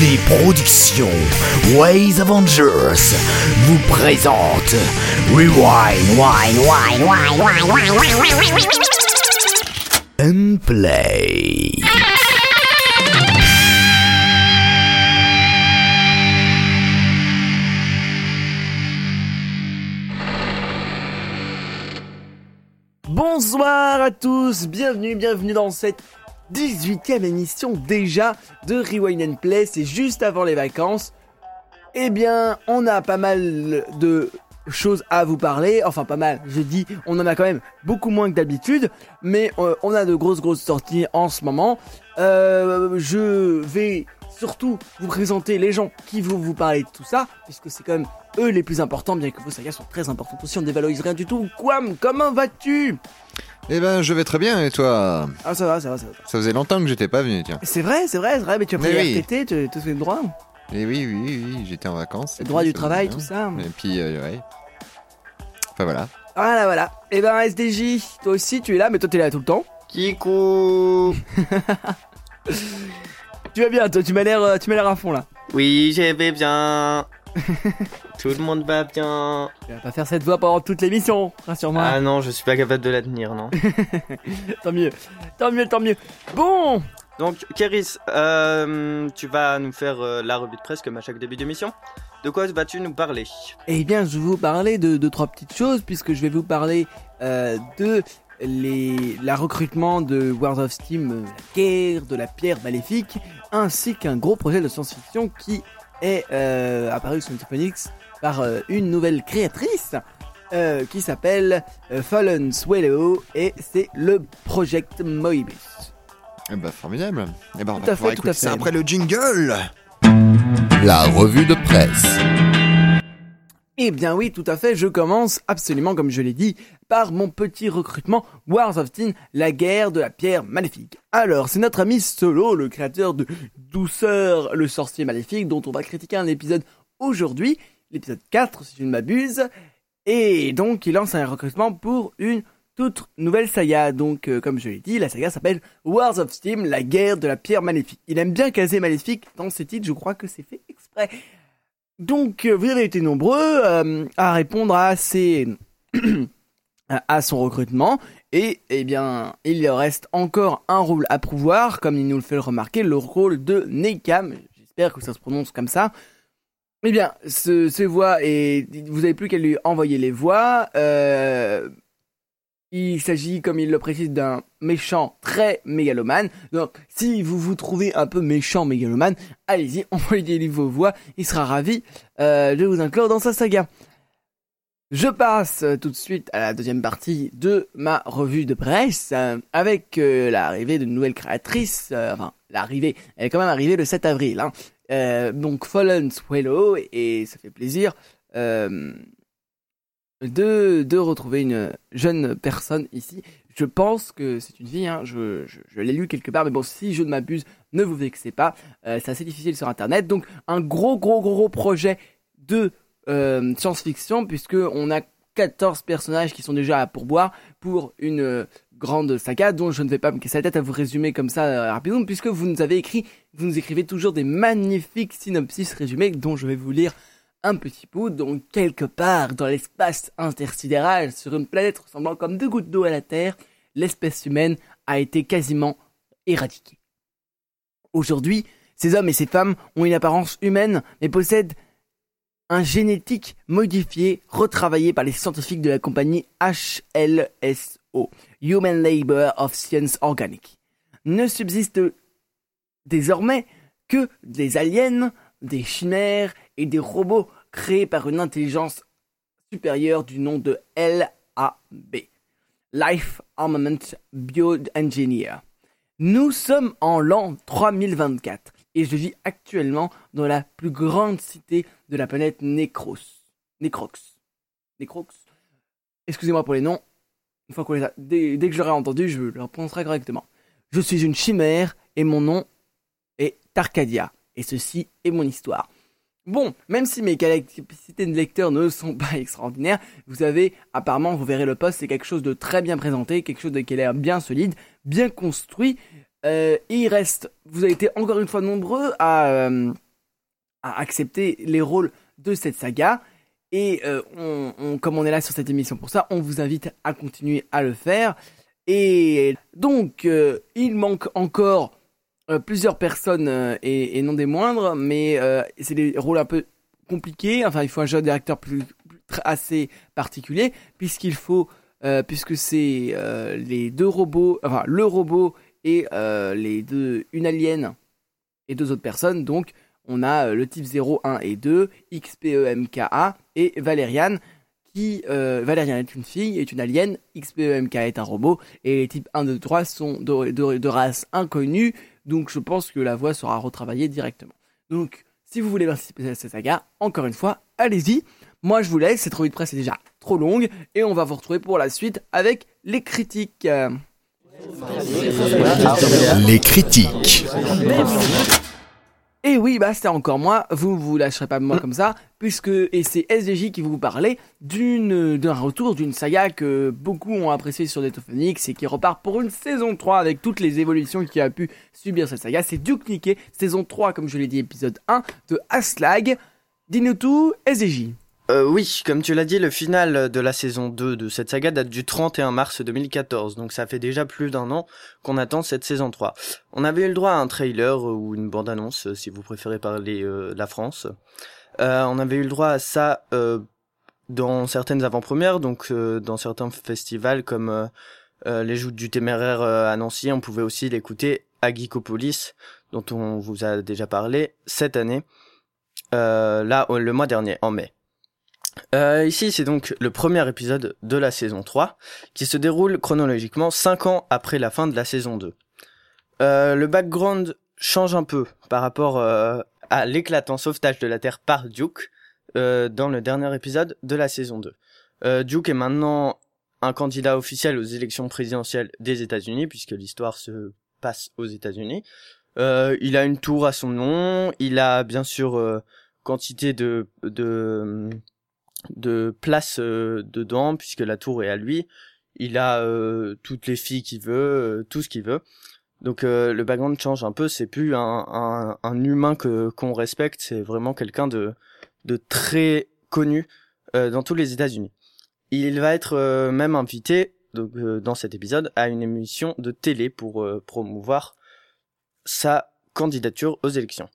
Les productions Ways Avengers vous présentent Rewind, Wine, Wine, Wine. Bonsoir à tous, bienvenue, bienvenue dans cette 18e émission déjà de Rewind and Play, c'est juste avant les vacances. Eh bien, on a pas mal de choses à vous parler, enfin pas mal, je dis, on en a quand même beaucoup moins que d'habitude, mais euh, on a de grosses grosses sorties en ce moment. Euh, je vais surtout vous présenter les gens qui vont vous parler de tout ça, puisque c'est quand même eux les plus importants, bien que vos sagas soient très importantes aussi, on ne dévalorise rien du tout. Quam, comment vas-tu? Eh ben, je vais très bien, et toi Ah ça va, ça va, ça va. Ça faisait longtemps que j'étais pas venu, tiens. C'est vrai, c'est vrai, c'est vrai, mais tu as pris Mais oui. RTT, tu tu as fait le droit Et oui, oui, oui, oui, j'étais en vacances. et Le droit du ça travail, va tout ça. Et puis, euh, ouais. Enfin voilà. Voilà, voilà. Et ben SDJ, toi aussi tu es là, mais toi t'es là tout le temps. Kikou Tu vas bien, toi tu m'as l'air, euh, tu m'as l'air à fond là. Oui, je vais bien. Tout le monde va bien. Tu vas pas faire cette voix pendant toute l'émission, rassure-moi. Ah non, je suis pas capable de la tenir, non. Tant mieux, tant mieux, tant mieux. Bon, Donc, Kéris, euh, tu vas nous faire euh, la revue de presse comme à chaque début d'émission. De quoi vas-tu nous parler? Eh bien je vais vous parler de deux trois petites choses puisque je vais vous parler euh, de les la recrutement de World of Steam, la guerre de la pierre maléfique, ainsi qu'un gros projet de science-fiction qui est euh, apparu sur Netflix par euh, une nouvelle créatrice euh, qui s'appelle euh, Fallen Swallow et c'est le Project Moebius. Eh ben, formidable. Eh ben, on Tout va à fait, tout à fait. après le jingle. La revue de presse. Eh bien oui, tout à fait, je commence absolument comme je l'ai dit par mon petit recrutement Wars of Tin, la guerre de la pierre maléfique. Alors, c'est notre ami Solo, le créateur de Douceur, le sorcier maléfique, dont on va critiquer un épisode aujourd'hui, l'épisode 4 si je ne m'abuse, et donc il lance un recrutement pour une toute nouvelle saga. Donc, euh, comme je l'ai dit, la saga s'appelle Wars of Steam, la guerre de la pierre maléfique. Il aime bien caser maléfique dans ses titres, je crois que c'est fait exprès. Donc, euh, vous avez été nombreux euh, à répondre à ces à son recrutement et eh bien, il reste encore un rôle à pouvoir, comme il nous le fait remarquer, le rôle de Nekam. J'espère que ça se prononce comme ça. Eh bien, ce, ces voix et vous avez plus qu'à lui envoyer les voix. Euh, il s'agit, comme il le précise, d'un méchant très mégalomane. Donc, si vous vous trouvez un peu méchant mégalomane, allez-y, envoyez-lui vos voix. Il sera ravi euh, de vous inclure dans sa saga. Je passe euh, tout de suite à la deuxième partie de ma revue de presse euh, avec euh, l'arrivée de nouvelles créatrices. euh, enfin, l'arrivée, elle est quand même arrivée le 7 avril. Hein. Donc Fallen Swallow et ça fait plaisir de, retrouver une jeune personne ici. Je pense que c'est une fille, hein, je, l'ai lu quelque part, mais bon, si je ne m'abuse, ne vous vexez pas. Euh, c'est assez difficile sur Internet. Donc un gros, gros, gros, projet de euh, science-fiction, puisque on a 14 personnages qui sont déjà à pourboire pour une euh, grande saga dont je ne vais pas me casser la tête à vous résumer comme ça rapidement, puisque vous nous avez écrit, vous nous écrivez toujours des magnifiques synopsis résumés dont je vais vous lire un petit bout, donc quelque part dans l'espace intersidéral, sur une planète ressemblant comme deux gouttes d'eau à la Terre, l'espèce humaine a été quasiment éradiquée. Aujourd'hui, ces hommes et ces femmes ont une apparence humaine, mais possèdent un génétique modifié retravaillé par les scientifiques de la compagnie HLSO, Human Labor of Science Organic. Ne subsiste désormais que des aliens, des chimères et des robots créés par une intelligence supérieure du nom de LAB, Life Armament Bioengineer. Nous sommes en l'an 3024 et je vis actuellement dans la plus grande cité de la planète Necros. Necrox. Necrox. Excusez-moi pour les noms. Une fois qu'on les a, dès, dès que je l'aurai entendu, je le prononcerai correctement. Je suis une chimère et mon nom est Tarcadia. Et ceci est mon histoire. Bon, même si mes capacités de lecteur ne sont pas extraordinaires, vous avez, apparemment, vous verrez le poste, c'est quelque chose de très bien présenté, quelque chose de qui a l'air bien solide, bien construit. Euh, il reste, vous avez été encore une fois nombreux à, euh, accepter les rôles de cette saga. Et euh, comme on est là sur cette émission pour ça, on vous invite à continuer à le faire. Et donc, il manque encore euh, plusieurs personnes euh, et, non des moindres, mais euh, c'est des rôles un peu compliqués. Enfin, il faut un jeu d'acteur plus, plus- assez particulier, puisqu'il faut, puisque c'est les deux robots, enfin le robot et les deux, une alien et deux autres personnes. Donc, on a le type 0, 1 et 2, XPEMKA et Valériane. Qui, Valériane est une fille, est une alien, XPEMK est un robot, et les types 1, 2, 3 sont de, de, de race inconnue, donc je pense que la voix sera retravaillée directement. Donc, si vous voulez participer à cette saga, encore une fois, allez-y. Moi, je vous laisse, cette revue de presse est déjà trop longue, et on va vous retrouver pour la suite avec les critiques. Les critiques. Et oui, bah c'était encore moi, vous vous lâcherez pas moi comme ça, puisque et c'est SDJ qui vous parlait d'une d'un retour d'une saga que beaucoup ont apprécié sur Phoenix et qui repart pour une saison 3 avec toutes les évolutions qui a pu subir cette saga. C'est Duke Nukem, saison 3 comme je l'ai dit, épisode 1 de Aslag. Dis-nous tout, SDJ. Euh, oui, comme tu l'as dit, le final de la saison 2 de cette saga date du 31 mars 2014, donc ça fait déjà plus d'un an qu'on attend cette saison 3. On avait eu le droit à un trailer euh, ou une bande-annonce, euh, si vous préférez parler la France. On avait eu le droit à ça dans certaines avant-premières, donc dans certains festivals comme les Joutes du Téméraire à Nancy, on pouvait aussi l'écouter à Geekopolis, dont on vous a déjà parlé cette année, là, le mois dernier, en mai. Euh, ici, c'est donc le premier épisode de la saison 3, qui se déroule chronologiquement 5 ans après la fin de la saison 2. Euh, le background change un peu par rapport euh, à l'éclatant sauvetage de la Terre par Duke euh, dans le dernier épisode de la saison 2. Euh, Duke est maintenant un candidat officiel aux élections présidentielles des États-Unis, puisque l'histoire se passe aux États-Unis. Il a une tour à son nom, il a bien sûr quantité de, de de place euh, dedans puisque la tour est à lui. Il a euh, toutes les filles qu'il veut, euh, tout ce qu'il veut. Donc le background change un peu. C'est plus un, un, un humain que qu'on respecte. C'est vraiment quelqu'un de de très connu dans tous les États-Unis. Il va être même invité donc dans cet épisode à une émission de télé pour promouvoir sa candidature aux élections.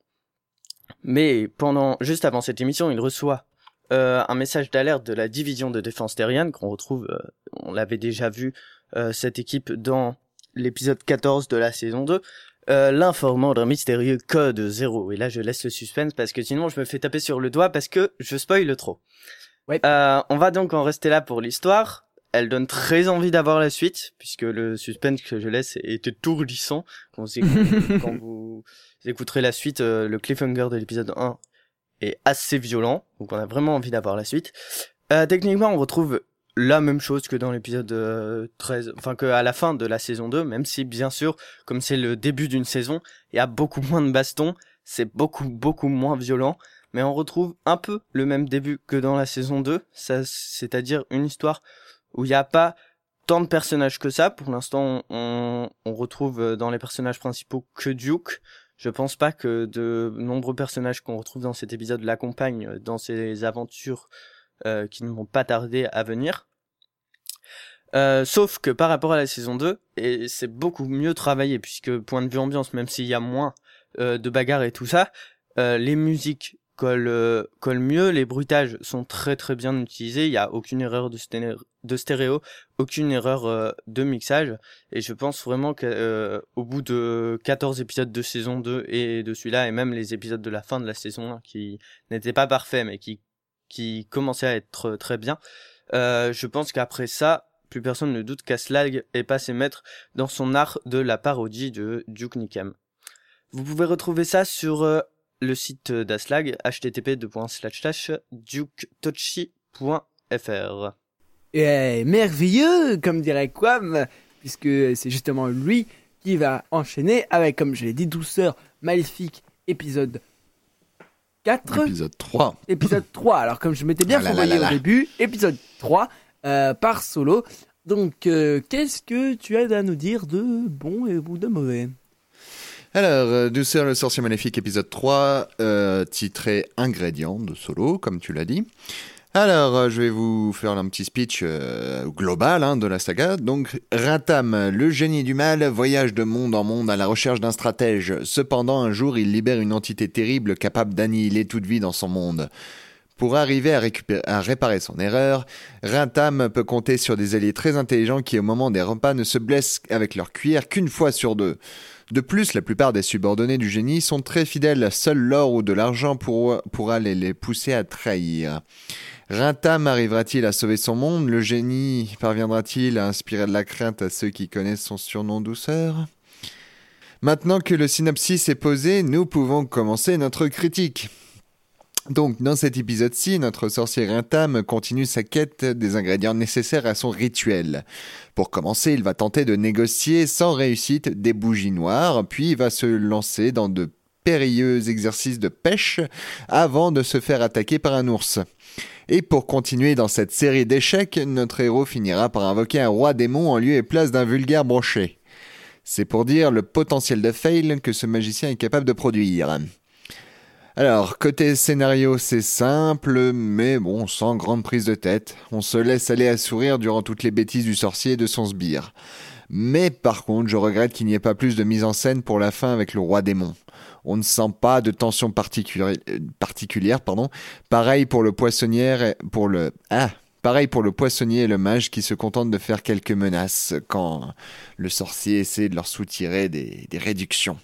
Mais pendant juste avant cette émission, il reçoit euh, un message d'alerte de la division de défense terrienne qu'on retrouve, euh, on l'avait déjà vu euh, cette équipe dans l'épisode 14 de la saison 2, euh, l'informant d'un mystérieux code zéro. Et là, je laisse le suspense parce que sinon, je me fais taper sur le doigt parce que je spoil trop. Ouais. Euh, on va donc en rester là pour l'histoire. Elle donne très envie d'avoir la suite puisque le suspense que je laisse est étourdissant quand vous, quand vous écouterez la suite, euh, le cliffhanger de l'épisode 1 est assez violent, donc on a vraiment envie d'avoir la suite. Euh, techniquement, on retrouve la même chose que dans l'épisode euh, 13, enfin que à la fin de la saison 2, même si bien sûr, comme c'est le début d'une saison, il y a beaucoup moins de bastons, c'est beaucoup beaucoup moins violent, mais on retrouve un peu le même début que dans la saison 2, ça, c'est-à-dire une histoire où il n'y a pas tant de personnages que ça. Pour l'instant, on, on retrouve euh, dans les personnages principaux que Duke, je pense pas que de nombreux personnages qu'on retrouve dans cet épisode l'accompagnent dans ces aventures euh, qui ne vont pas tarder à venir. Euh, sauf que par rapport à la saison 2, et c'est beaucoup mieux travaillé, puisque point de vue ambiance, même s'il y a moins euh, de bagarres et tout ça, euh, les musiques euh, collent mieux, les bruitages sont très très bien utilisés, il n'y a aucune erreur de, stéréo, aucune erreur euh, de mixage, et je pense vraiment que euh, bout de 14 épisodes de saison 2 et de celui-là, et même les épisodes de la fin de la saison 1 qui n'étaient pas parfaits, mais qui, commençaient à être très bien, je pense qu'après ça, plus personne ne doute qu'Aslag est passé maître dans son art de la parodie de Duke Nukem. Vous pouvez retrouver ça sur le site d'Aslag, http://duketochi.fr. Et merveilleux, comme dirait Quam, puisque c'est justement lui qui va enchaîner avec, comme je l'ai dit, Douceur Maléfique, épisode 4. Épisode 3. épisode 3. Alors comme je m'étais bien Ah là là fourvoyé là au début, épisode 3 euh, par solo. Donc euh, qu'est-ce que tu as à nous dire de bon et ou de mauvais? Alors, euh, Douceur le sorcier maléfique épisode 3, euh, titré Ingrédients de solo, comme tu l'as dit. Alors, euh, je vais vous faire un petit speech global hein, de la saga. Donc, Ratam, le génie du mal, voyage de monde en monde à la recherche d'un stratège. Cependant, un jour, il libère une entité terrible capable d'annihiler toute vie dans son monde. Pour arriver à, à réparer son erreur, Rintam peut compter sur des alliés très intelligents qui, au moment des repas, ne se blessent avec leur cuillère qu'une fois sur deux. De plus, la plupart des subordonnés du génie sont très fidèles, seul l'or ou de l'argent pour- pourra les, les pousser à trahir. Rintam arrivera-t-il à sauver son monde? Le génie parviendra-t-il à inspirer de la crainte à ceux qui connaissent son surnom douceur? Maintenant que le synopsis est posé, nous pouvons commencer notre critique. Donc, dans cet épisode-ci, notre sorcier Rintam continue sa quête des ingrédients nécessaires à son rituel. Pour commencer, il va tenter de négocier sans réussite des bougies noires, puis il va se lancer dans de périlleux exercices de pêche avant de se faire attaquer par un ours. Et pour continuer dans cette série d'échecs, notre héros finira par invoquer un roi démon en lieu et place d'un vulgaire brochet. C'est pour dire le potentiel de fail que ce magicien est capable de produire. Alors, côté scénario, c'est simple, mais bon, sans grande prise de tête. On se laisse aller à sourire durant toutes les bêtises du sorcier et de son sbire. Mais par contre, je regrette qu'il n'y ait pas plus de mise en scène pour la fin avec le roi démon. On ne sent pas de tension particuli- particulière, pardon. Pareil pour le poissonnière, et- pour le ah, pareil pour le poissonnier et le mage qui se contentent de faire quelques menaces quand le sorcier essaie de leur soutirer des réductions.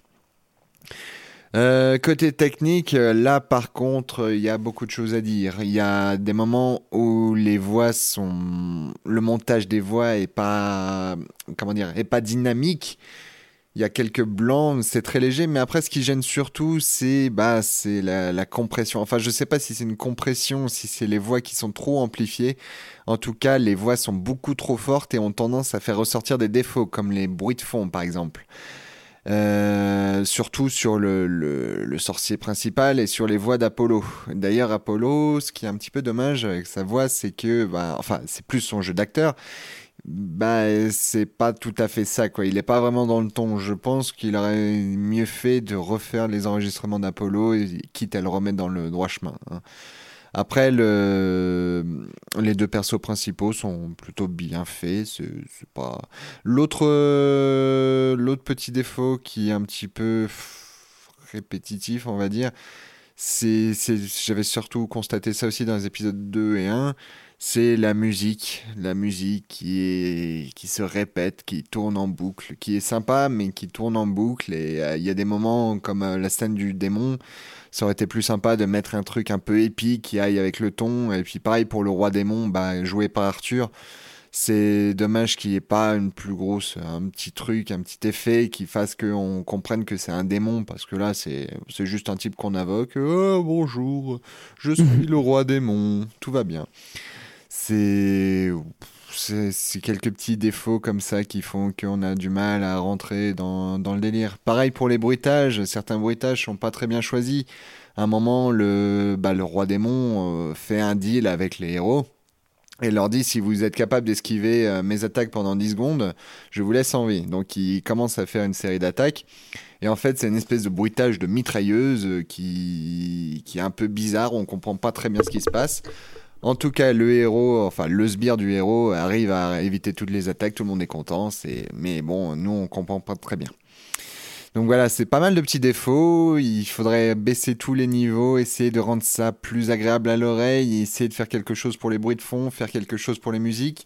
Euh, côté technique, euh, là par contre, il y a beaucoup de choses à dire. Il y a des moments où les voix sont, le montage des voix est pas, comment dire, est pas dynamique. Il y a quelques blancs, c'est très léger, mais après ce qui gêne surtout, c'est bah c'est la, la compression. Enfin, je sais pas si c'est une compression, si c'est les voix qui sont trop amplifiées. En tout cas, les voix sont beaucoup trop fortes et ont tendance à faire ressortir des défauts, comme les bruits de fond par exemple. Euh, surtout sur le, sorcier principal et sur les voix d'Apollo. D'ailleurs, Apollo, ce qui est un petit peu dommage avec sa voix, c'est que, bah, enfin, c'est plus son jeu d'acteur. Bah, c'est pas tout à fait ça. Il est pas vraiment dans le ton. Je pense qu'il aurait mieux fait de refaire les enregistrements d'Apollo, quitte à le remettre dans le droit chemin. hein. Après, le... les deux persos principaux sont plutôt bien faits. C'est pas. L'autre, euh, l'autre petit défaut qui est un petit peu répétitif, on va dire, c'est, c'est, j'avais surtout constaté ça aussi dans les épisodes 2 et 1, c'est la musique. La musique qui est, qui se répète, qui tourne en boucle, qui est sympa, mais qui tourne en boucle. Et euh, il y a des moments comme euh, la scène du démon, ça aurait été plus sympa de mettre un truc un peu épique qui aille avec le ton. Et puis pareil pour le roi démon, bah, joué par Arthur. C'est dommage qu'il n'y ait pas une plus grosse, un petit truc, un petit effet qui fasse qu'on comprenne que c'est un démon, parce que là, c'est c'est juste un type qu'on invoque. Oh, bonjour, je suis le roi démon, tout va bien. C'est c'est quelques petits défauts comme ça qui font qu'on a du mal à rentrer dans, dans le délire. Pareil pour les bruitages, certains bruitages sont pas très bien choisis. À un moment, le, bah, le roi démon euh, fait un deal avec les héros et leur dit si vous êtes capable d'esquiver euh, mes attaques pendant 10 secondes, je vous laisse en vie. Donc il commence à faire une série d'attaques. Et en fait, c'est une espèce de bruitage de mitrailleuse euh, qui, qui est un peu bizarre, on comprend pas très bien ce qui se passe. En tout cas, le héros, enfin le sbire du héros arrive à éviter toutes les attaques, tout le monde est content, c'est... mais bon, nous on comprend pas très bien. Donc voilà, c'est pas mal de petits défauts. Il faudrait baisser tous les niveaux, essayer de rendre ça plus agréable à l'oreille, essayer de faire quelque chose pour les bruits de fond, faire quelque chose pour les musiques.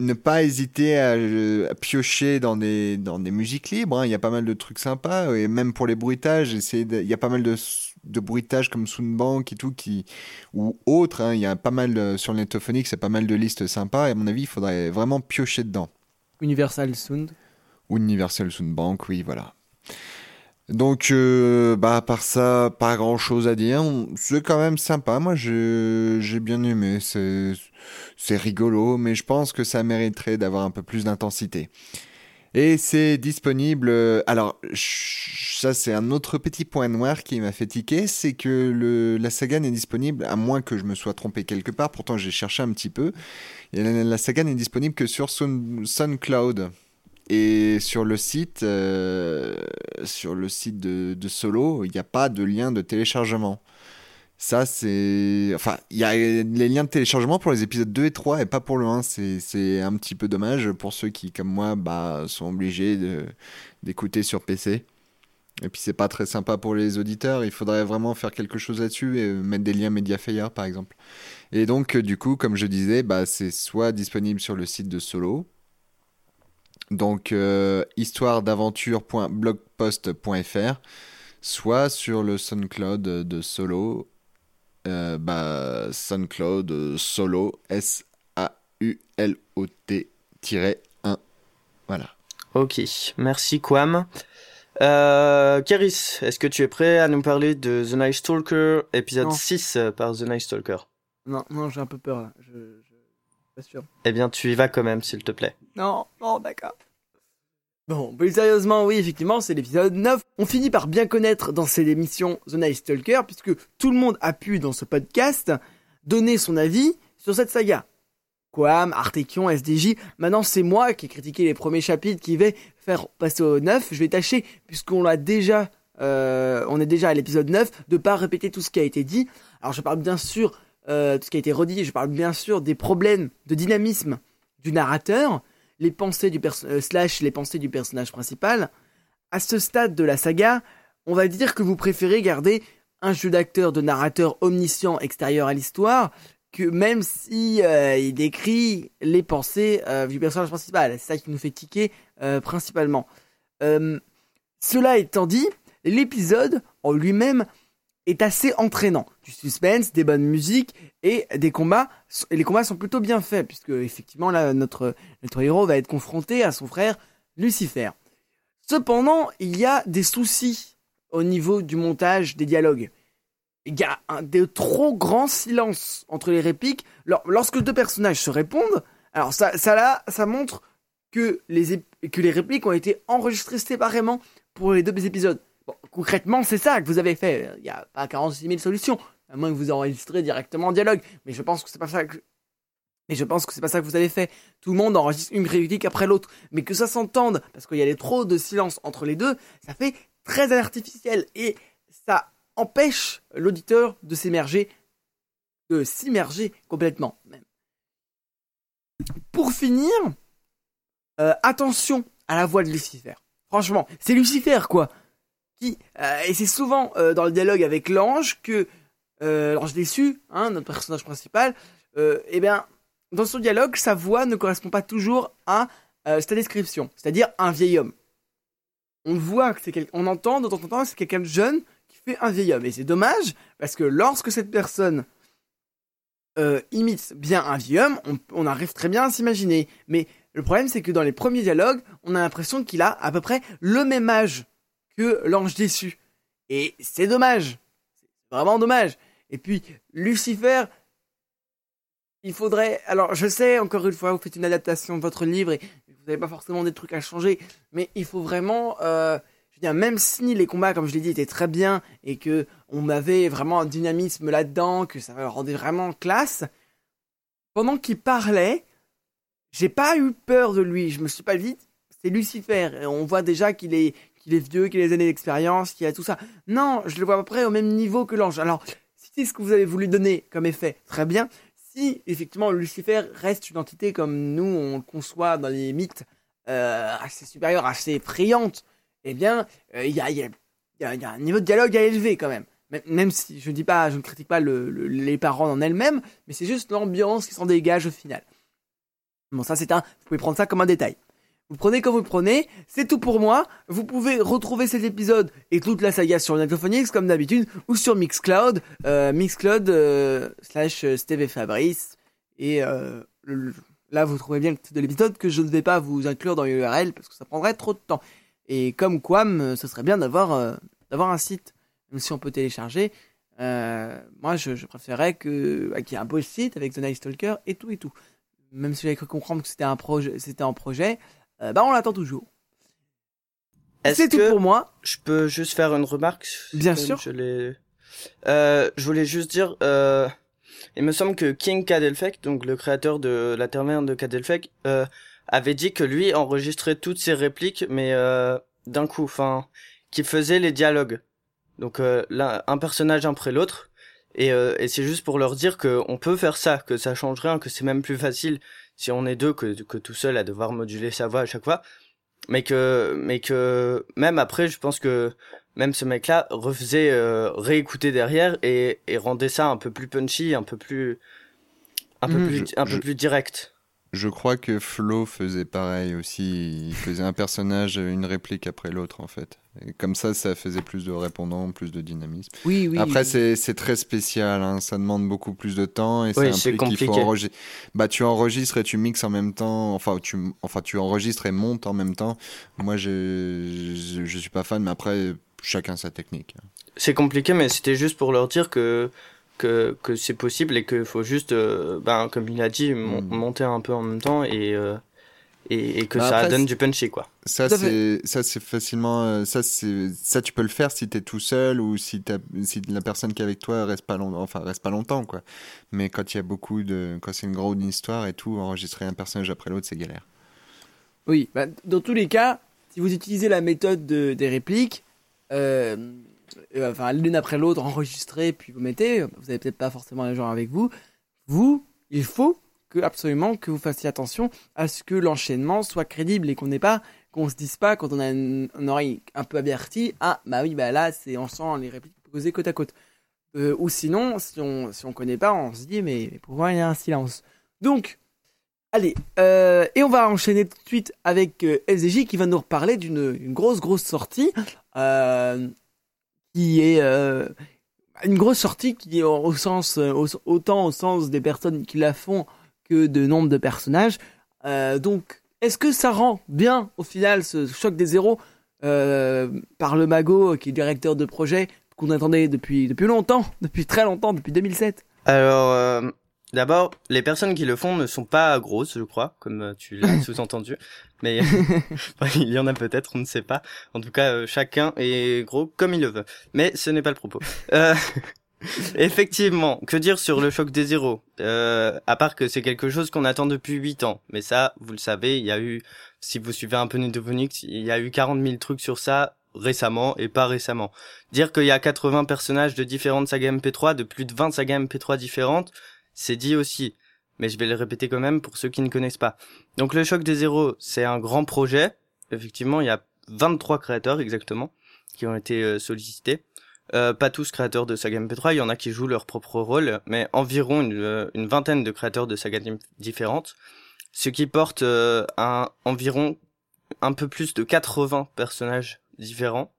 Ne pas hésiter à, piocher dans des, dans des musiques libres. hein. Il y a pas mal de trucs sympas. Et même pour les bruitages, il y a pas mal de, de bruitages comme Soundbank et tout, qui, ou autres. hein. Il y a pas mal de- sur le netophonique, c'est pas mal de listes sympas. Et à mon avis, il faudrait vraiment piocher dedans. Universal Sound. Ou Universal Soundbank, oui, voilà. Donc, euh, bah, à part ça, pas grand chose à dire. C'est quand même sympa. Moi, j'ai bien aimé. C'est rigolo, mais je pense que ça mériterait d'avoir un peu plus d'intensité. Et c'est disponible. euh, Alors, ça, c'est un autre petit point noir qui m'a fait tiquer c'est que la saga n'est disponible, à moins que je me sois trompé quelque part. Pourtant, j'ai cherché un petit peu. Et la, saga n'est disponible que sur Sun- SoundCloud. Et sur le site, euh, sur le site de Solo, il n'y a pas de lien de téléchargement. Ça, c'est. Enfin, il y a les liens de téléchargement pour les épisodes 2 et 3 et pas pour le 1. C'est un petit peu dommage pour ceux qui, comme moi, bah, sont obligés d'écouter sur PC. Et puis, c'est pas très sympa pour les auditeurs. Il faudrait vraiment faire quelque chose là-dessus et mettre des liens Mediafire, par exemple. Et donc, euh, du coup, comme je disais, bah, c'est soit disponible sur le site de Solo. Donc, euh, histoiredaventure.blogpost.fr, soit sur le SoundCloud de Solo, euh, bah, SoundCloud euh, Solo, S-A-U-L-O-T-1. Voilà. Ok, merci Quam. Euh, Kéris, est-ce que tu es prêt à nous parler de The Night Stalker, épisode Non. 6 euh, par The Night Stalker? Non, non, j'ai un peu peur là. Je, je... Pas sûr. Eh bien, tu y vas quand même, s'il te plaît. Non, non, d'accord. Bon, plus sérieusement, oui, effectivement, c'est l'épisode 9. On finit par bien connaître dans cette émission The Night Stalker, puisque tout le monde a pu, dans ce podcast, donner son avis sur cette saga. Quam, Artekion, SDJ, maintenant c'est moi qui ai critiqué les premiers chapitres qui vais faire passer au 9. Je vais tâcher, puisqu'on l'a déjà, euh, on est déjà à l'épisode 9, de pas répéter tout ce qui a été dit. Alors je parle bien sûr, euh, tout ce qui a été redit, je parle bien sûr des problèmes de dynamisme du narrateur, les pensées du euh, slash les pensées du personnage principal. À ce stade de la saga, on va dire que vous préférez garder un jeu d'acteur de narrateur omniscient extérieur à l'histoire que même si euh, il décrit les pensées euh, du personnage principal. C'est ça qui nous fait tiquer principalement. Cela étant dit, l'épisode en lui-même est assez entraînant. Du suspense, des bonnes musiques et des combats. Et les combats sont plutôt bien faits puisque effectivement là notre notre héros va être confronté à son frère Lucifer. Cependant, il y a des soucis au niveau du montage des dialogues. Il y a un de trop grands silences entre les répliques. Lors- Lorsque deux personnages se répondent, alors ça, là, ça montre que les, que les répliques ont été enregistrées séparément pour les deux épisodes. Bon, concrètement, c'est ça que vous avez fait. Il n'y a pas 46 000 solutions, à moins que vous enregistrez directement en dialogue. Mais je pense que c'est pas ça que je pense que c'est pas ça que vous avez fait. Tout le monde enregistre une réplique après l'autre. Mais que ça s'entende, parce qu'il y a trop de silence entre les deux, ça fait très artificiel. Et ça empêche l'auditeur de s'immerger, de s'immerger complètement, même. Pour finir, euh, attention à la voix de Lucifer. Franchement, c'est Lucifer, quoi. Euh, et c'est souvent euh, dans le dialogue avec l'ange que, euh, l'ange déçu, hein, notre personnage principal, eh bien, dans son dialogue, sa voix ne correspond pas toujours à sa description, c'est-à-dire un vieil homme. On voit que c'est quel- on entend de temps en temps que c'est quelqu'un de jeune qui fait un vieil homme, et c'est dommage parce que lorsque cette personne imite bien un vieil homme, on arrive très bien à s'imaginer. Mais le problème, c'est que dans les premiers dialogues, on a l'impression qu'il a à peu près le même âge que l'ange déçu, et c'est dommage, c'est vraiment dommage. Et puis Lucifer, il faudrait. Alors, je sais, encore une fois, vous faites une adaptation de votre livre et vous n'avez pas forcément des trucs à changer, mais il faut vraiment. Euh, je veux dire, même si les combats, comme je l'ai dit, étaient très bien et que on avait vraiment un dynamisme là-dedans, que ça rendait vraiment classe, pendant qu'il parlait, j'ai pas eu peur de lui. Je me suis pas dit, c'est Lucifer. Et on voit déjà qu'il est, qu'il est vieux, qu'il a des années d'expérience, qu'il a tout ça. Non, je le vois à peu près au même niveau que l'ange. Alors, si c'est ce que vous avez voulu donner comme effet, très bien si effectivement Lucifer reste une entité comme nous on le conçoit dans les mythes euh, assez supérieure, assez effrayante, eh bien il y, a, un niveau de dialogue à élever quand même. Même- si je dis pas, je ne critique pas le- le- les paroles en elles-mêmes, mais c'est juste l'ambiance qui s'en dégage au final. Bon ça c'est un, vous pouvez prendre ça comme un détail. Vous prenez comme vous le prenez, c'est tout pour moi. Vous pouvez retrouver cet épisode et toute la saga sur Netophonix comme d'habitude ou sur Mixcloud, euh, Mixcloud euh, slash euh, Steve Fabrice. Et euh, là, vous trouvez bien le titre de l'épisode que je ne vais pas vous inclure dans l'URL parce que ça prendrait trop de temps. Et comme Quam, euh, ce serait bien d'avoir un site, même si on peut télécharger. Moi, je, je préférais bah, qu'il y ait un beau site avec The Night Stalker et tout et tout. Même si j'avais cru comprendre que c'était un projet, c'était en projet, euh, bah on l'attend toujours. Est-ce C'est tout que pour moi. je peux juste faire une remarque Bien sûr. Je, l'ai- Euh, je voulais juste dire, euh, il me semble que King Cadelfec, donc le créateur de la taverne de Cadelfec, euh, avait dit que lui enregistrait toutes ses répliques, mais d'un coup, enfin, qui faisait les dialogues. Donc là, un personnage après l'autre. Et, et c'est juste pour leur dire que on peut faire ça, que ça change rien, que c'est même plus facile si on est deux que, que tout seul à devoir moduler sa voix à chaque fois. Mais que, mais que même après, je pense que même ce mec-là refaisait euh, réécouter derrière et, et rendait ça un peu plus punchy, un peu plus, un peu Mhm. plus, Je- un peu plus direct. Je crois que Flo faisait pareil aussi. Il faisait un personnage, une réplique après l'autre, en fait. Et comme ça, ça faisait plus de répondants, plus de dynamisme. Oui, oui. Après, c'est c'est très spécial. hein. Ça demande beaucoup plus de temps et Oui, c'est qu'il faut compliqué. enregistrer. Bah, tu enregistres et tu mixes en même temps. Enfin, tu, enfin, tu enregistres et montes en même temps. Moi, je, je, je suis pas fan, mais après, chacun sa technique. C'est compliqué, mais c'était juste pour leur dire que que, que c'est possible et qu'il faut juste, euh, ben, comme il a dit, mon- Mm. monter un peu en même temps et euh, et, et que Bah ça après, donne du punchy quoi. Ça, c'est ça, c'est facilement. euh, ça, c'est ça, tu peux le faire si t'es tout seul ou si, t'as- si la personne qui est avec toi reste pas longtemps. Enfin, reste pas longtemps, quoi. Mais quand il y a beaucoup de, quand c'est une grande histoire et tout, enregistrer un personnage après l'autre, c'est galère. Oui, bah, dans tous les cas, si vous utilisez la méthode de- des répliques, euh, euh, l'une après l'autre, enregistrée, puis vous mettez, vous avez peut-être pas forcément les gens avec vous, vous, il faut que absolument que vous fassiez attention à ce que l'enchaînement soit crédible et qu'on n'ait pas, qu'on se dise pas quand on a une, oreille un peu avertie, ah bah oui bah là c'est on sent les répliques posées côte à côte. Euh, ou sinon, si on si on connaît pas, on se dit mais, mais pourquoi il y a un silence? Donc Allez, euh, et on va enchaîner tout de suite avec euh, FZJ qui va nous reparler d'une une grosse grosse sortie euh, qui est euh, une grosse sortie qui est au, sens euh, au- autant au sens des personnes qui la font que de nombre de personnages. Euh, donc, est-ce que ça rend bien au final ce choc des zéros euh, par le mago qui est directeur de projet qu'on attendait depuis depuis longtemps, depuis très longtemps, depuis 2007. Alors, euh, d'abord, les personnes qui le font ne sont pas grosses, je crois, comme euh, tu l'as sous-entendu. Mais il y en a peut-être, on ne sait pas. En tout cas, euh, chacun est gros comme il le veut. Mais ce n'est pas le propos. Euh, effectivement, que dire sur le choc des zéros? Euh, À part que c'est quelque chose qu'on attend depuis 8 ans. Mais ça, vous le savez, il y a eu, si vous suivez un peu Nidovonix, il y a eu 40 000 trucs sur ça récemment et pas récemment. Dire qu'il y a 80 personnages de différentes sagas MP3, de plus de 20 sagas MP3 différentes, c'est dit aussi. Mais je vais le répéter quand même pour ceux qui ne connaissent pas. Donc le choc des zéros, c'est un grand projet. Effectivement, il y a 23 créateurs exactement qui ont été euh, sollicités. Euh, pas tous créateurs de saga MP3, il y en a qui jouent leur propre rôle, mais environ une, euh, vingtaine de créateurs de sagas différentes, ce qui porte euh, un environ un peu plus de 80 personnages différents.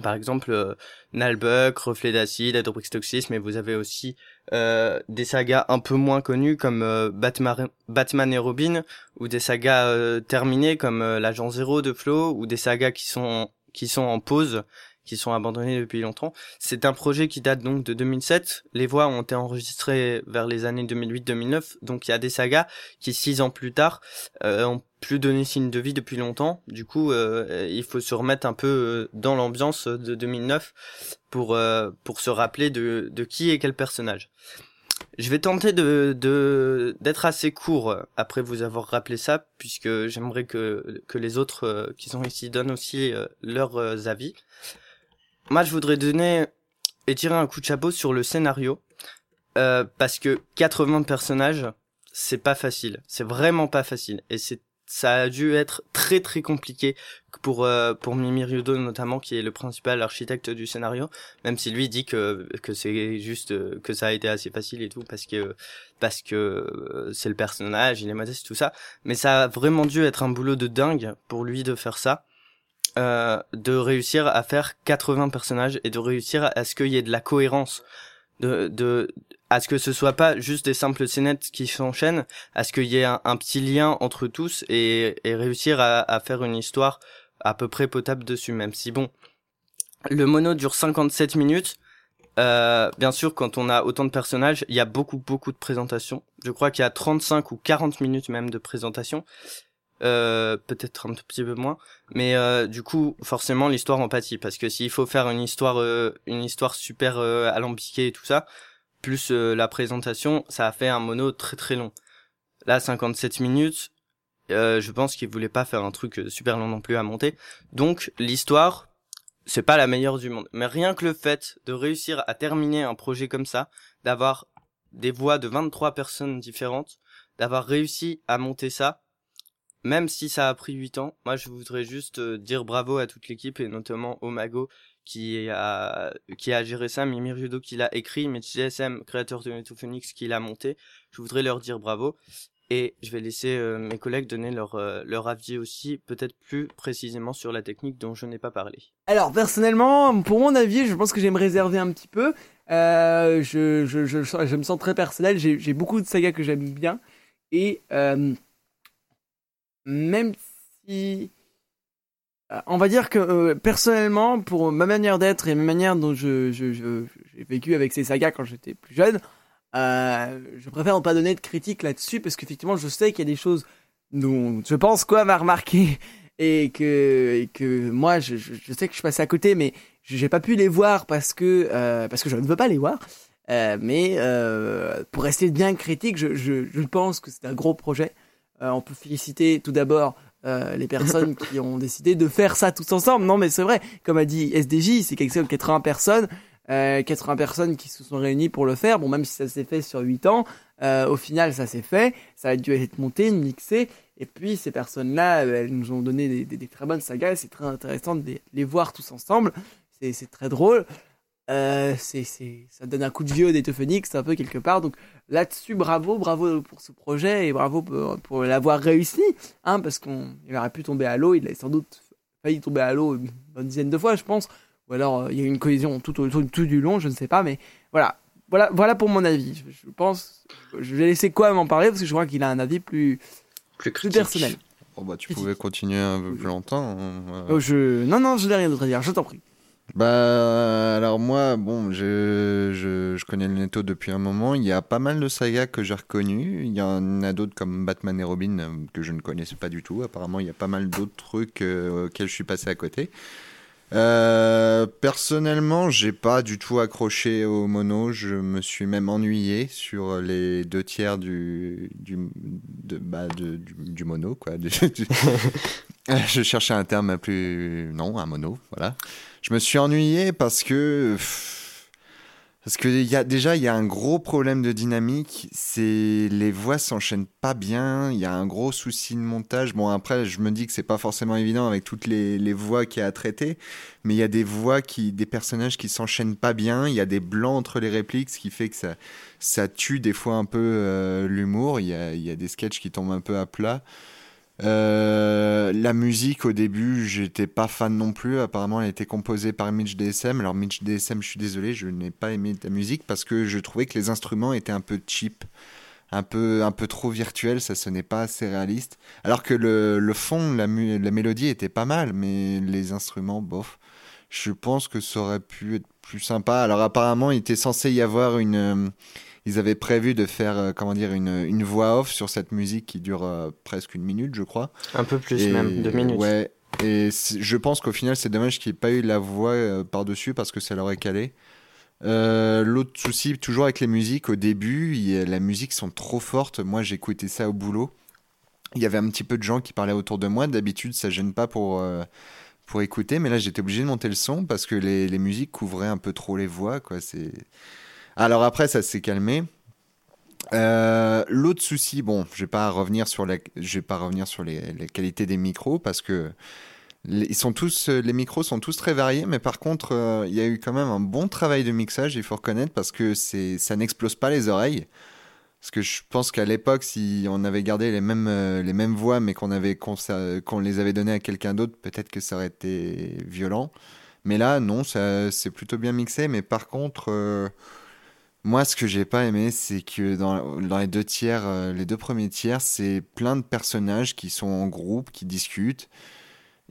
Par exemple, euh, Nalbuck, Reflet d'acide, Adrobrix Toxis, mais vous avez aussi euh, des sagas un peu moins connues comme euh, Batman, et Robin, ou des sagas terminées comme l'Agent Zéro de Flo, ou des sagas qui sont qui sont en pause, qui sont abandonnées depuis longtemps. C'est un projet qui date donc de 2007. Les voix ont été enregistrées vers les années 2008-2009, donc il y a des sagas qui six ans plus tard euh, ont plus donné signe de vie depuis longtemps. Du coup, euh, il faut se remettre un peu euh, dans l'ambiance de 2009 pour euh, pour se rappeler de de qui est quel personnage. Je vais tenter de de d'être assez court euh, après vous avoir rappelé ça, puisque j'aimerais que que les autres euh, qui sont ici donnent aussi euh, leurs euh, avis. Moi, je voudrais donner et tirer un coup de chapeau sur le scénario, euh, parce que 80 personnages, c'est pas facile. C'est vraiment pas facile, et c'est ça a dû être très très compliqué pour euh, pour Mimi Ryudo notamment qui est le principal architecte du scénario même si lui dit que que c'est juste que ça a été assez facile et tout parce que parce que euh, c'est le personnage il est modeste tout ça. Mais ça a vraiment dû être un boulot de dingue pour lui de faire ça euh, de réussir à faire 80 personnages et de réussir à ce qu'il y ait de la cohérence de de à ce que ce soit pas juste des simples scénettes qui s'enchaînent à ce qu'il y ait un, petit lien entre tous et, et réussir à, à faire une histoire à peu près potable dessus, même si bon, le mono dure 57 minutes. Euh, bien sûr, quand on a autant de personnages, il y a beaucoup beaucoup de présentations. Je crois qu'il y a 35 ou 40 minutes même de présentation. Euh, peut-être un tout petit peu moins, mais euh, du coup, forcément, l'histoire en pâtit parce que s'il faut faire une histoire, euh, une histoire super euh, alambiquée et tout ça, plus la présentation, ça a fait un mono très très long. Là, 57 minutes, je pense qu'il voulait pas faire un truc super long non plus à monter. Donc l'histoire, c'est pas la meilleure du monde. Mais rien que le fait de réussir à terminer un projet comme ça, d'avoir des voix de 23 personnes différentes, d'avoir réussi à monter ça, même si ça a pris 8 ans, moi je voudrais juste euh, dire bravo à toute l'équipe et notamment au Mago qui a qui a géré ça, Mimir Judo qui l'a écrit, Mitch GSM, créateur de Netophoenix qui l'a monté. Je voudrais leur dire bravo et je vais laisser euh, mes collègues donner leur euh, leur avis aussi, peut-être plus précisément sur la technique dont je n'ai pas parlé. Alors personnellement, pour mon avis, je pense que j'aime réserver un petit peu. Euh, je, je, je, je, me sens très personnel. J'ai beaucoup de sagas que j'aime bien et même si euh, on va dire que euh, personnellement, pour ma manière d'être et ma manière dont je, j'ai vécu avec ces sagas quand j'étais plus jeune, euh, je préfère ne pas donner de critique là-dessus parce qu'effectivement, je sais qu'il y a des choses dont je pense quoi m'a remarqué et que que moi, je, sais que je suis passé à côté, mais j'ai pas pu les voir parce que parce que je ne veux pas les voir. Mais pour rester bien critique, je pense que c'est un gros projet. On peut féliciter tout d'abord euh, les personnes qui ont décidé de faire ça tous ensemble. Non, mais c'est vrai, comme a dit SDJ, c'est quelque chose de 80 personnes, euh, 80 personnes qui se sont réunies pour le faire. Bon, même si ça s'est fait sur 8 ans, euh, au final, ça s'est fait. Ça a dû être monté, mixé. Et puis, ces personnes-là, euh, elles nous ont donné des, très bonnes sagas. C'est très intéressant de les voir tous ensemble. C'est très drôle. Euh, c'est, c'est, ça donne un coup de vieux d'Etophonix, un peu quelque part. Donc là-dessus, bravo, bravo pour ce projet et bravo pour, pour l'avoir réussi, hein, parce qu'on il aurait pu tomber à l'eau, il a sans doute failli tomber à l'eau une bonne dizaine de fois, je pense. Ou alors il y a eu une cohésion tout, tout, tout, tout, du long, je ne sais pas, mais voilà, voilà, voilà pour mon avis. Je, je pense, je vais laisser quoi m'en parler parce que je crois qu'il a un avis plus, plus, plus personnel. Oh bah tu critique. pouvais continuer un peu plus longtemps. Hein, oh, je... Non, non, je n'ai rien d'autre à dire, je t'en prie. Bah alors moi bon je, je, connais le Netto depuis un moment. Il y a pas mal de sagas que j'ai reconnues. Il y en a d'autres comme Batman et Robin euh, que je ne connaissais pas du tout. Apparemment il y a pas mal d'autres trucs euh, auxquels je suis passé à côté. Euh, personnellement j'ai pas du tout accroché au mono. Je me suis même ennuyé sur les deux tiers du du bah, du, du, mono quoi. je cherchais un terme plus non un mono voilà. Je me suis ennuyé parce que. Parce que y a, déjà, il y a un gros problème de dynamique. C'est les voix s'enchaînent pas bien. Il y a un gros souci de montage. Bon, après, je me dis que c'est pas forcément évident avec toutes les, les voix qu'il y a à traiter. Mais il y a des voix qui, des personnages qui s'enchaînent pas bien. Il y a des blancs entre les répliques, ce qui fait que ça, ça tue des fois un peu euh, l'humour. Il y a, y a des sketchs qui tombent un peu à plat. Euh, la musique au début, j'étais pas fan non plus. Apparemment, elle a été composée par Mitch DSM. Alors Mitch DSM, je suis désolé, je n'ai pas aimé ta musique parce que je trouvais que les instruments étaient un peu cheap, un peu un peu trop virtuel. Ça sonnait pas assez réaliste. Alors que le, le fond, la, la mélodie était pas mal, mais les instruments, bof. Je pense que ça aurait pu être plus sympa. Alors apparemment, il était censé y avoir une ils avaient prévu de faire euh, comment dire une, une, voix off sur cette musique qui dure euh, presque une minute, je crois. Un peu plus et, même, deux minutes. Ouais. Et je pense qu'au final, c'est dommage qu'il n'y ait pas eu la voix euh, par-dessus parce que ça l'aurait calé. L'autre souci, toujours avec les musiques, au début, y la musique sont trop fortes. Moi, j'écoutais ça au boulot. Il y avait un petit peu de gens qui parlaient autour de moi. D'habitude, ça gêne pas pour, pour écouter, mais là, j'étais obligé de monter le son parce que les, les musiques couvraient un peu trop les voix. Quoi. C'est alors après, ça s'est calmé. Euh, L'autre souci, bon, je vais pas revenir sur la, je les, qualités des micros parce que les, ils sont tous, les micros sont tous très variés, mais par contre, euh, il y a eu quand même un bon travail de mixage, il faut reconnaître, parce que ça n'explose pas les oreilles. Parce que je pense qu'à l'époque, si on avait gardé les mêmes, euh, voix, mais qu'on les avait données à quelqu'un d'autre, peut-être que ça aurait été violent. Mais là, non, c'est plutôt bien mixé. Mais par contre, euh, moi, ce que j'ai pas aimé, c'est que dans, les deux tiers, euh, les deux premiers tiers, c'est plein de personnages qui sont en groupe, qui discutent.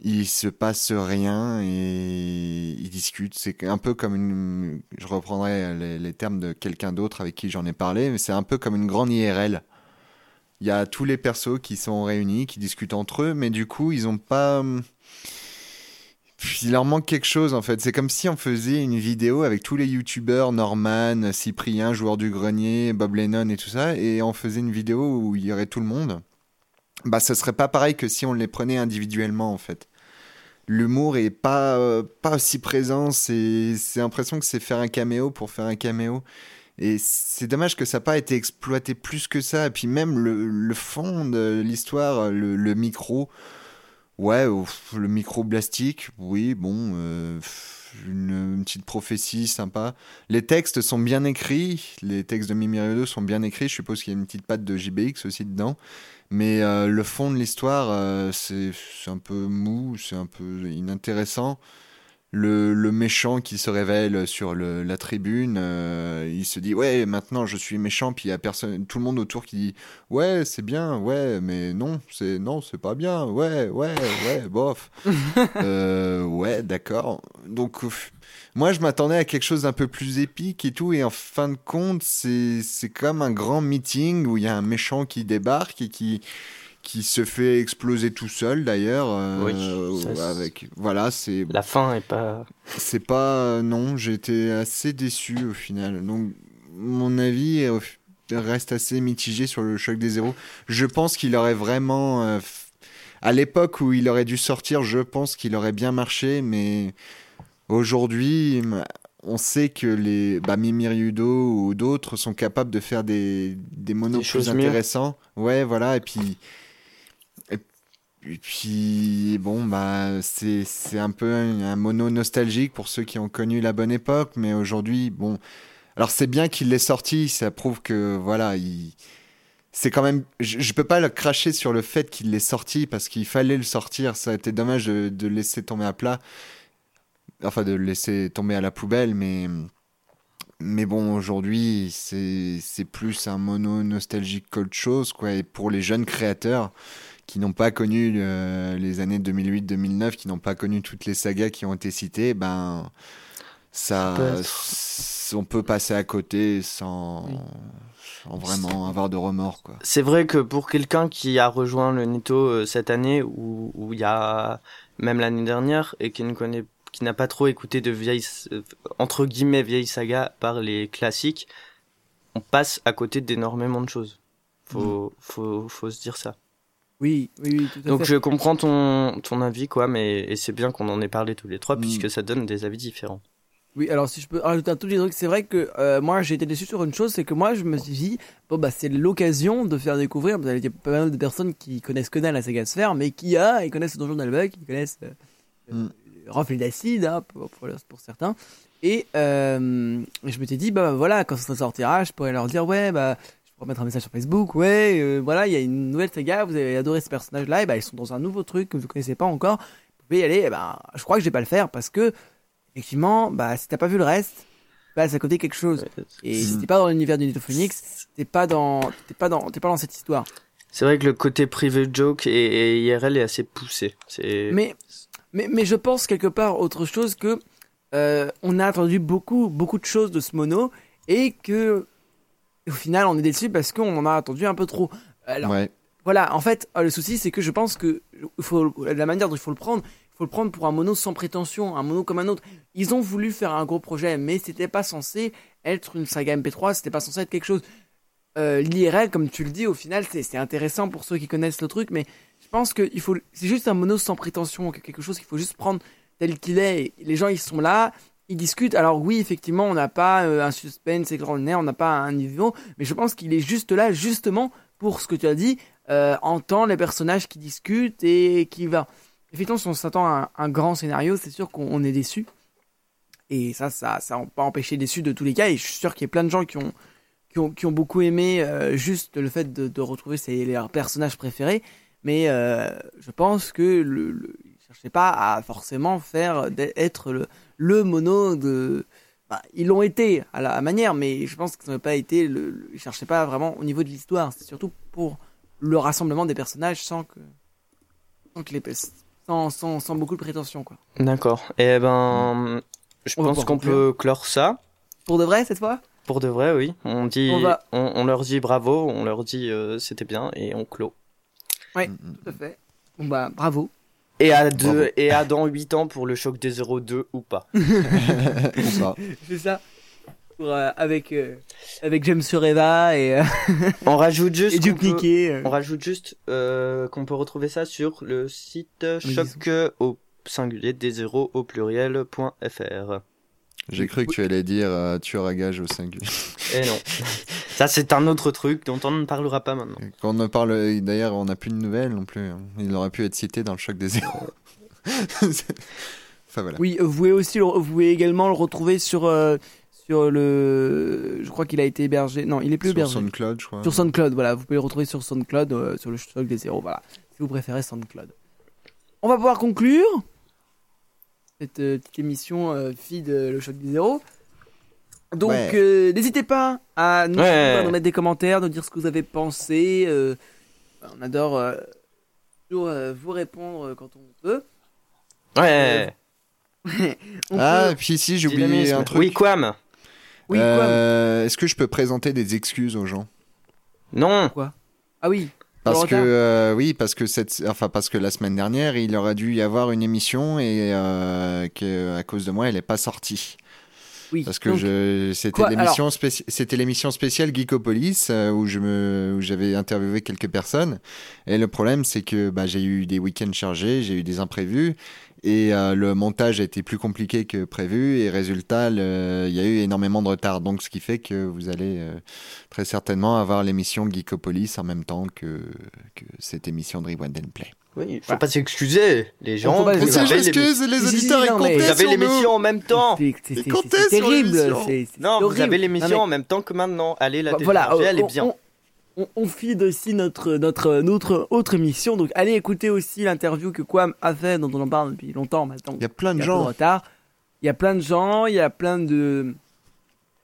Il se passe rien et ils discutent. C'est un peu comme une. Je reprendrai les, les termes de quelqu'un d'autre avec qui j'en ai parlé, mais c'est un peu comme une grande IRL. Il y a tous les persos qui sont réunis, qui discutent entre eux, mais du coup, ils ont pas il leur manque quelque chose en fait. C'est comme si on faisait une vidéo avec tous les youtubeurs, Norman, Cyprien, joueur du grenier, Bob Lennon et tout ça, et on faisait une vidéo où il y aurait tout le monde. bah ce serait pas pareil que si on les prenait individuellement en fait. L'humour est pas euh, pas aussi présent, c'est l'impression que c'est faire un caméo pour faire un caméo. Et c'est dommage que ça n'a pas été exploité plus que ça. Et puis même le, le fond de l'histoire, le, le micro, ouais, le micro plastique, oui, bon, euh, une, petite prophétie sympa. Les textes sont bien écrits, les textes de Mimi sont bien écrits. Je suppose qu'il y a une petite patte de JBX aussi dedans. Mais euh, le fond de l'histoire, euh, c'est un peu mou, c'est un peu inintéressant. Le, le méchant qui se révèle sur le, la tribune, euh, il se dit ouais maintenant je suis méchant, puis il y a personne, tout le monde autour qui dit ouais c'est bien, ouais mais non c'est non c'est pas bien, ouais ouais ouais bof, Euh, ouais d'accord. Donc ouf. moi je m'attendais à quelque chose d'un peu plus épique et tout, et en fin de compte c'est c'est comme un grand meeting où il y a un méchant qui débarque et qui qui se fait exploser tout seul d'ailleurs. euh, Oui, c'est- avec voilà c'est La fin est pas. c'est pas. euh, non, j'ai été assez déçu au final. Donc, mon avis euh, reste assez mitigé sur le choc des zéros. Je pense qu'il aurait vraiment. euh, à l'époque où il aurait dû sortir, je pense qu'il aurait bien marché, mais aujourd'hui, on sait que les bah, Mimi Ryudo ou d'autres sont capables de faire des, des monos Des plus choses mieux. intéressants. Ouais, voilà, et puis. Et puis, bon, bah, c'est, c'est un peu un, mono nostalgique pour ceux qui ont connu la bonne époque, mais aujourd'hui, bon. Alors, c'est bien qu'il l'ait sorti, ça prouve que, voilà, il. C'est quand même. Je, je peux pas le cracher sur le fait qu'il l'ait sorti parce qu'il fallait le sortir. Ça a été dommage de, de laisser tomber à plat. Enfin, de le laisser tomber à la poubelle, mais. Mais bon, aujourd'hui, c'est c'est plus un mono nostalgique qu'autre chose, quoi. Et pour les jeunes créateurs qui n'ont pas connu euh, les années 2008-2009, qui n'ont pas connu toutes les sagas qui ont été citées, ben ça, peut on peut passer à côté sans, Oui. sans vraiment avoir de remords, quoi. C'est vrai que pour quelqu'un qui a rejoint le Nito euh, cette année ou il y a même l'année dernière et qui ne connaît qui n'a pas trop écouté de vieilles euh, entre guillemets vieilles sagas par les classiques, on passe à côté d'énormément de choses. Faut faut faut se dire ça. Oui, oui, oui, tout à Donc fait. je comprends ton ton avis quoi mais et c'est bien qu'on en ait parlé tous les trois Mm. puisque ça donne des avis différents. Oui, alors si je peux rajouter un tout petit truc, c'est vrai que euh, moi j'ai été déçu sur une chose, c'est que moi je me suis dit, bon bah c'est l'occasion de faire découvrir, parce qu'il y a pas mal de personnes qui connaissent que dalle la saga Sphère, mais qui a, ils connaissent le donjon d'Albuck, ils connaissent euh, Mm. euh, Rafle d'acide, hein, pour, pour, pour certains. Et euh, je me suis dit, bah voilà, quand ça sortira, je pourrais leur dire, ouais, bah je pourrais mettre un message sur Facebook, ouais, euh, voilà, il y a une nouvelle saga, vous avez adoré ce personnage-là, et bah ils sont dans un nouveau truc que vous connaissez pas encore, vous pouvez y aller, et ben je crois que je vais pas le faire parce que effectivement, bah, si t'as pas vu le reste, passe à côté quelque chose. Et si t'es pas dans l'univers du Phoenix, t'es pas dans, t'es pas dans, t'es pas dans cette histoire. C'est vrai que le côté privé joke et, et IRL est assez poussé. C'est Mais, mais, mais je pense quelque part autre chose que, euh, on a attendu beaucoup, beaucoup de choses de ce mono et que, au final, on est déçu parce qu'on en a attendu un peu trop. Alors, ouais. Voilà, en fait, euh, le souci, c'est que je pense que faut, la manière dont il faut le prendre, il faut le prendre pour un mono sans prétention, un mono comme un autre. Ils ont voulu faire un gros projet, mais c'était pas censé être une saga MP3, c'était pas censé être quelque chose. Euh, L'IRL, comme tu le dis, au final, c'est intéressant pour ceux qui connaissent le truc, mais je pense que il faut, c'est juste un mono sans prétention, quelque chose qu'il faut juste prendre tel qu'il est. Et les gens, ils sont là, ils discutent. Alors oui, effectivement, on n'a pas euh, un suspense extraordinaire, on n'a pas un niveau, mais je pense qu'il est juste là, justement, pour ce que tu as dit, euh, les personnages qui discutent et qui va. Effectivement, si on s'attend à un, grand scénario, c'est sûr qu'on on est déçu. Et ça, ça, ça n'a pas empêché déçu de tous les cas. Et je suis sûr qu'il y a plein de gens qui ont, qui ont, qui ont beaucoup aimé euh, juste le fait de, retrouver ses, leurs personnages préférés. Mais euh, je pense que le, le, cherchaient pas à forcément faire être le, le mono de. Bah, ils l'ont été à la manière, mais je pense qu'ils n'ont pas été. Le, le, ils cherchaient pas vraiment au niveau de l'histoire. C'est surtout pour le rassemblement des personnages sans que, sans que les sans, sans, sans beaucoup de prétention quoi. D'accord. Et ben, je On va pense qu'on peut clore ça. Pour de vrai cette fois? Pour de vrai, oui. On dit, On on, va- on, leur dit bravo, on leur dit euh, c'était bien et on clôt. Mm, Tout à fait. Bon bah bravo. Et à Bravo. deux, et à dans 8 ans pour le choc des 02 ou pas. Ou pas. C'est ça. pour, euh, avec euh, avec James Sureva et, euh, On rajoute juste et Duke qu'on peut- Niquet. euh. On rajoute juste euh, qu'on peut retrouver ça sur le site choc au singulier des zéros au pluriel.fr. J'ai cru que tu allais dire euh, tueur à gage au singulier. Et non. ça, c'est un autre truc dont on ne parlera pas maintenant. Quand on ne parle, d'ailleurs, on n'a plus de nouvelles non plus. hein. Il aurait pu être cité dans le choc des zéros. enfin voilà. Oui, vous pouvez aussi, le- vous pouvez également le retrouver sur sur sur le. Je crois qu'il a été hébergé. Non, il est plus Sur hébergé. SoundCloud, je crois. Sur SoundCloud, voilà. Vous pouvez le retrouver sur SoundCloud, euh, sur le stock des zéros, voilà. Si vous préférez SoundCloud. On va pouvoir conclure cette euh, petite émission euh, feed euh, le choc des zéros. Donc, Ouais. euh, n'hésitez pas à nous, Ouais. à nous mettre des commentaires, nous dire ce que vous avez pensé. euh, on adore euh, toujours euh, vous répondre quand on peut. Ouais. On Ah, peut- puis si, j'ai oublié un truc. Oui, Quam. Oui, quoi Euh, Est-ce que je peux présenter des excuses aux gens? Non. Ah oui. Parce que euh, oui, parce que cette, enfin parce que la semaine dernière, il aurait dû y avoir une émission et euh, que à cause de moi, elle n'est pas sortie. Oui. Parce que Donc, je, c'était l'émission spéci- c'était l'émission spéciale Geekopolis euh, où je me, où j'avais interviewé quelques personnes. Et le problème, c'est que bah, j'ai eu des week-ends chargés, j'ai eu des imprévus. Et euh, le montage a été plus compliqué que prévu et résultat, le- il y a eu énormément de retard. Donc, ce qui fait que vous allez euh, très certainement avoir l'émission Geekopolis en même temps que, que cette émission de Rewind and Play. Oui, il faut Voilà. pas s'excuser. Les gens, faut pas vous s'excuser, avez je l'émission- les auditeurs, non, mais- vous comptaient avez l'émission en même temps. c'est- terrible. Non, vous avez l'émission en même temps que maintenant. Allez, la Bah, voilà, télécharger, elle est on- bien. On, on, feed aussi notre, notre, notre autre émission. Donc, allez écouter aussi l'interview que Quam a fait, dont on en parle depuis longtemps maintenant. Il y a plein de gens. retard. Il y a plein de gens, il y a plein de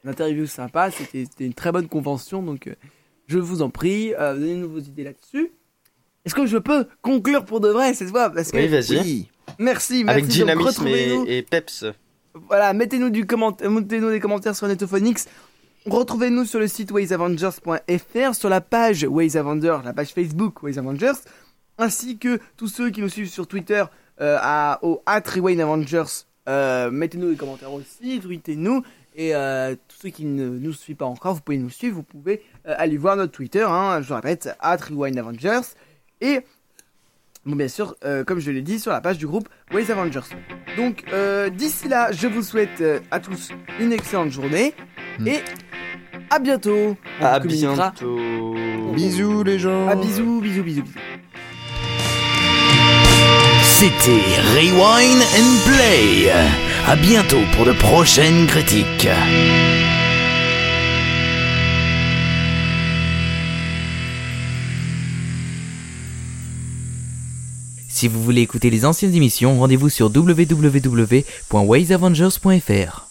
d'interviews sympas. C'était une très bonne convention. Donc, euh, je vous en prie, euh, donnez-nous vos idées là-dessus. Est-ce que je peux conclure pour de vrai cette fois? Parce que Oui, vas-y. Oui. merci, merci. Avec dynamisme et, et peps. Voilà, mettez-nous des commentaires sur Netophonix. Retrouvez-nous sur le site waysavengers.fr, sur la page Ways la page Facebook Ways Avengers, ainsi que tous ceux qui nous suivent sur Twitter euh, à, au Rewind Avengers. Euh, mettez-nous des commentaires aussi, tweetez-nous. Et euh, tous ceux qui ne nous suivent pas encore, vous pouvez nous suivre, vous pouvez euh, aller voir notre Twitter, hein, je le répète, at Rewind Avengers. Et bien sûr, comme je l'ai dit, sur la page du groupe Ways Avengers. Donc, d'ici là, je vous souhaite à tous une excellente journée Mm. et à bientôt. On À bientôt. Bisous les gens. À bisous, bisous, bisous, bisous. C'était Rewind and Play. À bientôt pour de prochaines critiques. Si vous voulez écouter les anciennes émissions, rendez-vous sur www.waysavengers.fr.